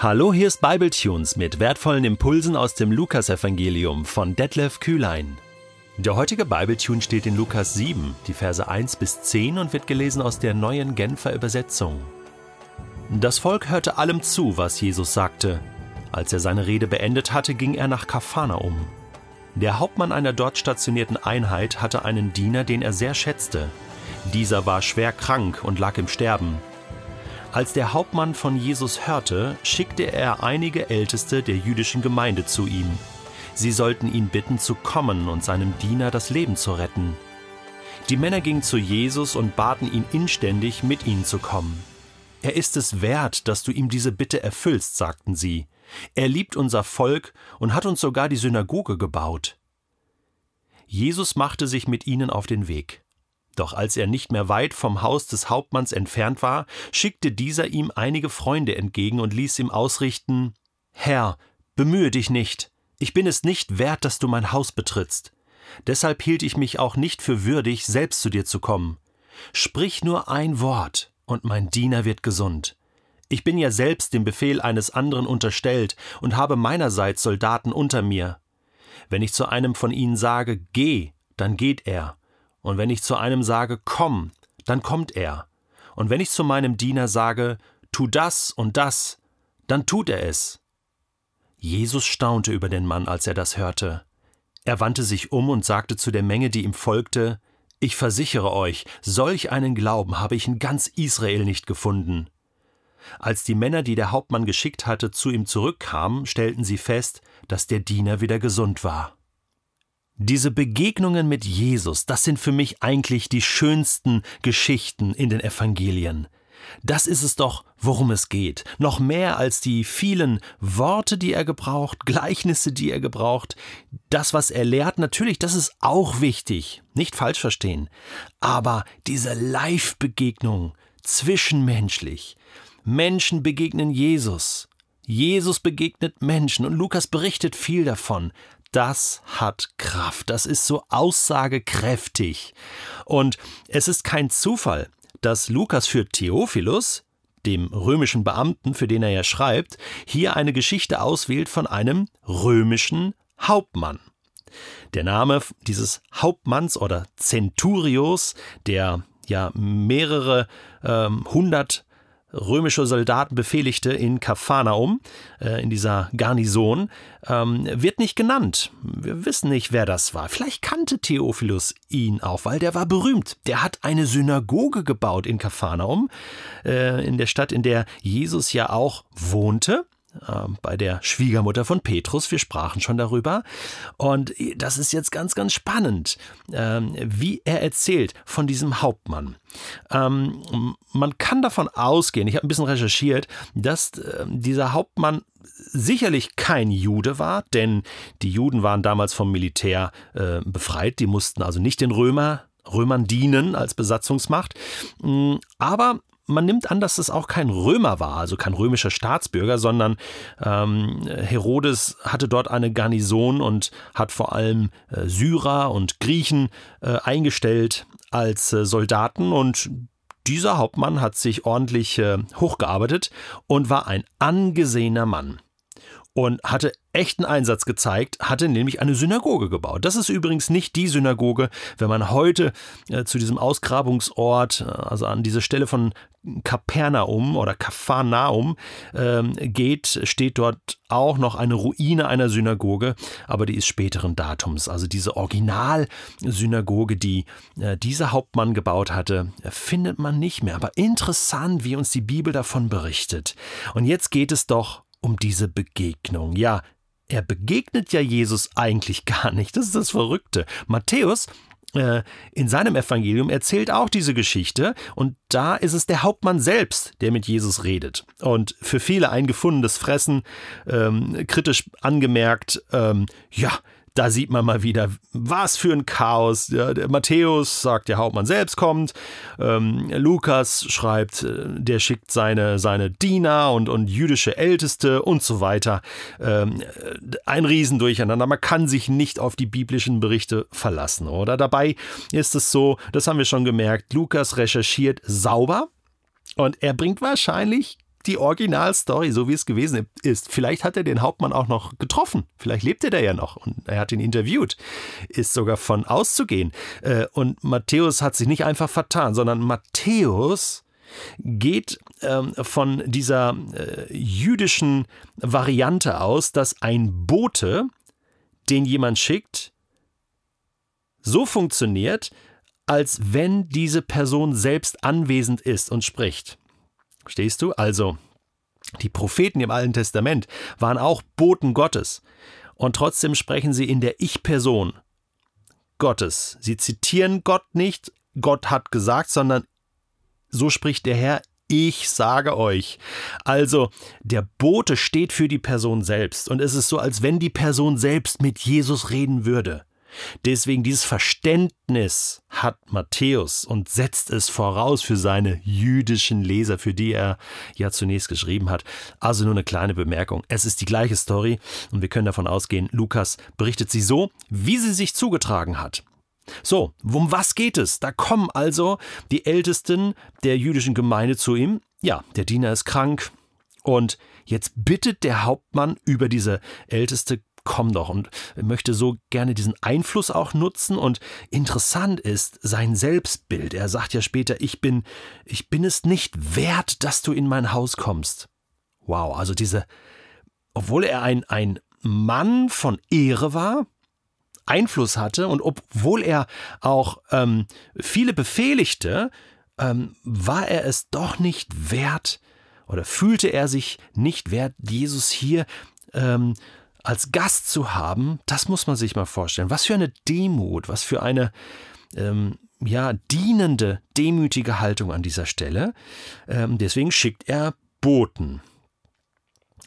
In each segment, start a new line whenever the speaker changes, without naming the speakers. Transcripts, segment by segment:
Hallo, hier ist Bibletunes mit wertvollen Impulsen aus dem Lukasevangelium von Detlef Kühlein. Der heutige Bibletune steht in Lukas 7, die Verse 1 bis 10 und wird gelesen aus der neuen Genfer Übersetzung. Das Volk hörte allem zu, was Jesus sagte. Als er seine Rede beendet hatte, ging er nach Kafana um. Der Hauptmann einer dort stationierten Einheit hatte einen Diener, den er sehr schätzte. Dieser war schwer krank und lag im Sterben. Als der Hauptmann von Jesus hörte, schickte er einige Älteste der jüdischen Gemeinde zu ihm. Sie sollten ihn bitten, zu kommen und seinem Diener das Leben zu retten. Die Männer gingen zu Jesus und baten ihn inständig, mit ihnen zu kommen. Er ist es wert, dass du ihm diese Bitte erfüllst, sagten sie. Er liebt unser Volk und hat uns sogar die Synagoge gebaut. Jesus machte sich mit ihnen auf den Weg. Doch als er nicht mehr weit vom Haus des Hauptmanns entfernt war, schickte dieser ihm einige Freunde entgegen und ließ ihm ausrichten Herr, bemühe dich nicht, ich bin es nicht wert, dass du mein Haus betrittst. Deshalb hielt ich mich auch nicht für würdig, selbst zu dir zu kommen. Sprich nur ein Wort, und mein Diener wird gesund. Ich bin ja selbst dem Befehl eines anderen unterstellt und habe meinerseits Soldaten unter mir. Wenn ich zu einem von ihnen sage, geh, dann geht er. Und wenn ich zu einem sage, komm, dann kommt er. Und wenn ich zu meinem Diener sage, tu das und das, dann tut er es. Jesus staunte über den Mann, als er das hörte. Er wandte sich um und sagte zu der Menge, die ihm folgte, Ich versichere euch, solch einen Glauben habe ich in ganz Israel nicht gefunden. Als die Männer, die der Hauptmann geschickt hatte, zu ihm zurückkamen, stellten sie fest, dass der Diener wieder gesund war. Diese Begegnungen mit Jesus, das sind für mich eigentlich die schönsten Geschichten in den Evangelien. Das ist es doch, worum es geht. Noch mehr als die vielen Worte, die er gebraucht, Gleichnisse, die er gebraucht. Das, was er lehrt, natürlich, das ist auch wichtig. Nicht falsch verstehen. Aber diese Live-Begegnung, zwischenmenschlich, Menschen begegnen Jesus. Jesus begegnet Menschen und Lukas berichtet viel davon. Das hat Kraft, das ist so aussagekräftig. Und es ist kein Zufall, dass Lukas für Theophilus, dem römischen Beamten, für den er ja schreibt, hier eine Geschichte auswählt von einem römischen Hauptmann. Der Name dieses Hauptmanns oder Centurios, der ja mehrere ähm, hundert römische Soldaten befehligte in Kapharnaum, äh, in dieser Garnison, ähm, wird nicht genannt. Wir wissen nicht, wer das war. Vielleicht kannte Theophilus ihn auch, weil der war berühmt. Der hat eine Synagoge gebaut in Kapharnaum, äh, in der Stadt, in der Jesus ja auch wohnte. Ähm, bei der Schwiegermutter von Petrus. Wir sprachen schon darüber. Und das ist jetzt ganz, ganz spannend, ähm, wie er erzählt von diesem Hauptmann. Ähm, man kann davon ausgehen, ich habe ein bisschen recherchiert, dass dieser Hauptmann sicherlich kein Jude war, denn die Juden waren damals vom Militär äh, befreit, die mussten also nicht den Römer Römern dienen als Besatzungsmacht. Mm, aber man nimmt an, dass es auch kein Römer war, also kein römischer Staatsbürger, sondern ähm, Herodes hatte dort eine Garnison und hat vor allem äh, Syrer und Griechen äh, eingestellt als äh, Soldaten und dieser Hauptmann hat sich ordentlich äh, hochgearbeitet und war ein angesehener Mann und hatte echten Einsatz gezeigt, hatte nämlich eine Synagoge gebaut. Das ist übrigens nicht die Synagoge, wenn man heute äh, zu diesem Ausgrabungsort, äh, also an diese Stelle von Kapernaum oder Kapharnaum äh, geht, steht dort auch noch eine Ruine einer Synagoge, aber die ist späteren Datums. Also diese Originalsynagoge, die äh, dieser Hauptmann gebaut hatte, findet man nicht mehr. Aber interessant, wie uns die Bibel davon berichtet. Und jetzt geht es doch um diese Begegnung. Ja, er begegnet ja Jesus eigentlich gar nicht. Das ist das Verrückte. Matthäus äh, in seinem Evangelium erzählt auch diese Geschichte und da ist es der Hauptmann selbst, der mit Jesus redet. Und für viele ein gefundenes Fressen, ähm, kritisch angemerkt, ähm, ja, da sieht man mal wieder, was für ein Chaos. Ja, Matthäus sagt, der Hauptmann selbst kommt. Ähm, Lukas schreibt, äh, der schickt seine, seine Diener und, und jüdische Älteste und so weiter. Ähm, ein Riesendurcheinander. Man kann sich nicht auf die biblischen Berichte verlassen, oder? Dabei ist es so, das haben wir schon gemerkt, Lukas recherchiert sauber und er bringt wahrscheinlich die Originalstory, so wie es gewesen ist. Vielleicht hat er den Hauptmann auch noch getroffen. Vielleicht lebt er da ja noch und er hat ihn interviewt. Ist sogar von auszugehen. Äh, und Matthäus hat sich nicht einfach vertan, sondern Matthäus geht ähm, von dieser äh, jüdischen Variante aus, dass ein Bote, den jemand schickt, so funktioniert, als wenn diese Person selbst anwesend ist und spricht. Stehst du? Also, die Propheten im Alten Testament waren auch Boten Gottes. Und trotzdem sprechen sie in der Ich-Person Gottes. Sie zitieren Gott nicht, Gott hat gesagt, sondern so spricht der Herr, ich sage euch. Also, der Bote steht für die Person selbst. Und es ist so, als wenn die Person selbst mit Jesus reden würde. Deswegen dieses Verständnis hat Matthäus und setzt es voraus für seine jüdischen Leser, für die er ja zunächst geschrieben hat. Also nur eine kleine Bemerkung. Es ist die gleiche Story und wir können davon ausgehen, Lukas berichtet sie so, wie sie sich zugetragen hat. So, um was geht es? Da kommen also die Ältesten der jüdischen Gemeinde zu ihm. Ja, der Diener ist krank. Und jetzt bittet der Hauptmann über diese älteste komm doch und möchte so gerne diesen Einfluss auch nutzen und interessant ist sein Selbstbild. Er sagt ja später, ich bin, ich bin es nicht wert, dass du in mein Haus kommst. Wow, also diese, obwohl er ein, ein Mann von Ehre war, Einfluss hatte und obwohl er auch ähm, viele befehligte, ähm, war er es doch nicht wert oder fühlte er sich nicht wert, Jesus hier ähm, als Gast zu haben, das muss man sich mal vorstellen. Was für eine Demut, was für eine ähm, ja, dienende, demütige Haltung an dieser Stelle. Ähm, deswegen schickt er Boten.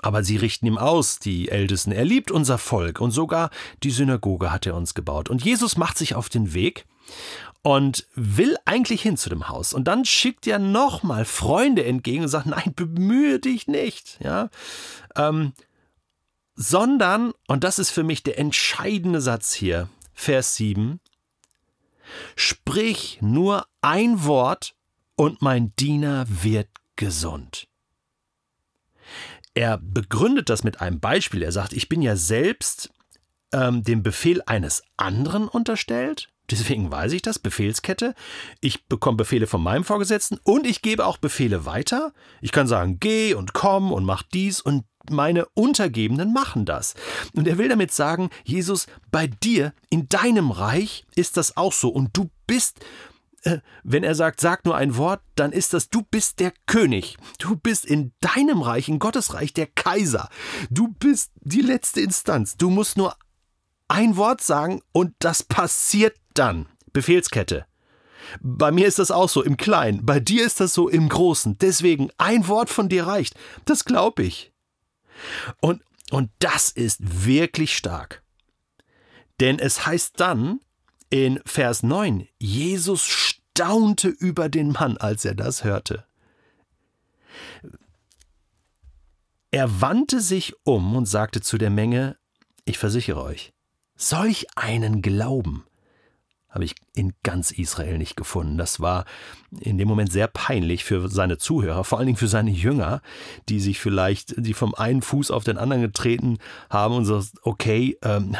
Aber sie richten ihm aus, die Ältesten. Er liebt unser Volk und sogar die Synagoge hat er uns gebaut. Und Jesus macht sich auf den Weg und will eigentlich hin zu dem Haus. Und dann schickt er nochmal Freunde entgegen und sagt, nein, bemühe dich nicht. Ja, ähm, sondern, und das ist für mich der entscheidende Satz hier, Vers 7, sprich nur ein Wort und mein Diener wird gesund. Er begründet das mit einem Beispiel. Er sagt, ich bin ja selbst ähm, dem Befehl eines anderen unterstellt. Deswegen weiß ich das, Befehlskette. Ich bekomme Befehle von meinem Vorgesetzten und ich gebe auch Befehle weiter. Ich kann sagen, geh und komm und mach dies und meine Untergebenen machen das. Und er will damit sagen, Jesus, bei dir, in deinem Reich ist das auch so. Und du bist, äh, wenn er sagt, sag nur ein Wort, dann ist das, du bist der König. Du bist in deinem Reich, in Gottes Reich, der Kaiser. Du bist die letzte Instanz. Du musst nur ein Wort sagen und das passiert dann. Befehlskette. Bei mir ist das auch so im Kleinen, bei dir ist das so im Großen. Deswegen ein Wort von dir reicht. Das glaube ich. Und, und das ist wirklich stark. Denn es heißt dann in Vers 9, Jesus staunte über den Mann, als er das hörte. Er wandte sich um und sagte zu der Menge, ich versichere euch, solch einen Glauben habe ich in ganz Israel nicht gefunden. Das war in dem Moment sehr peinlich für seine Zuhörer, vor allen Dingen für seine Jünger, die sich vielleicht, die vom einen Fuß auf den anderen getreten haben und so, okay, ähm,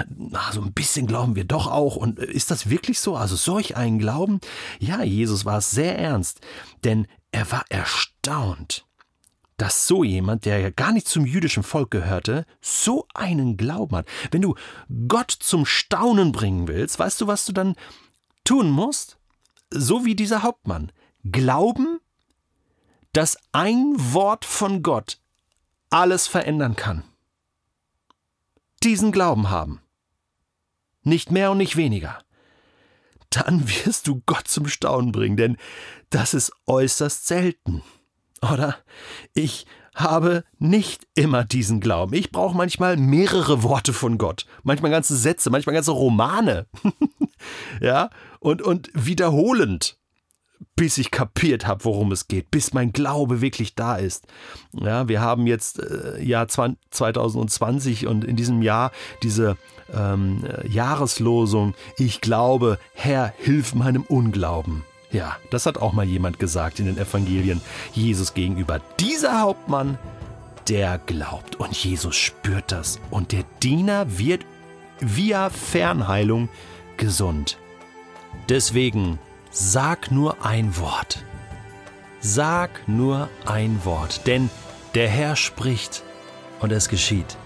so ein bisschen glauben wir doch auch. Und ist das wirklich so? Also solch einen Glauben? Ja, Jesus war es sehr ernst, denn er war erstaunt dass so jemand, der ja gar nicht zum jüdischen Volk gehörte, so einen Glauben hat. Wenn du Gott zum Staunen bringen willst, weißt du, was du dann tun musst? So wie dieser Hauptmann. Glauben, dass ein Wort von Gott alles verändern kann. Diesen Glauben haben. Nicht mehr und nicht weniger. Dann wirst du Gott zum Staunen bringen, denn das ist äußerst selten. Oder? Ich habe nicht immer diesen Glauben. Ich brauche manchmal mehrere Worte von Gott, manchmal ganze Sätze, manchmal ganze Romane. ja, und, und wiederholend, bis ich kapiert habe, worum es geht, bis mein Glaube wirklich da ist. Ja, wir haben jetzt äh, Jahr 2020 und in diesem Jahr diese ähm, Jahreslosung, ich glaube, Herr, hilf meinem Unglauben. Ja, das hat auch mal jemand gesagt in den Evangelien Jesus gegenüber. Dieser Hauptmann, der glaubt und Jesus spürt das und der Diener wird via Fernheilung gesund. Deswegen sag nur ein Wort. Sag nur ein Wort, denn der Herr spricht und es geschieht.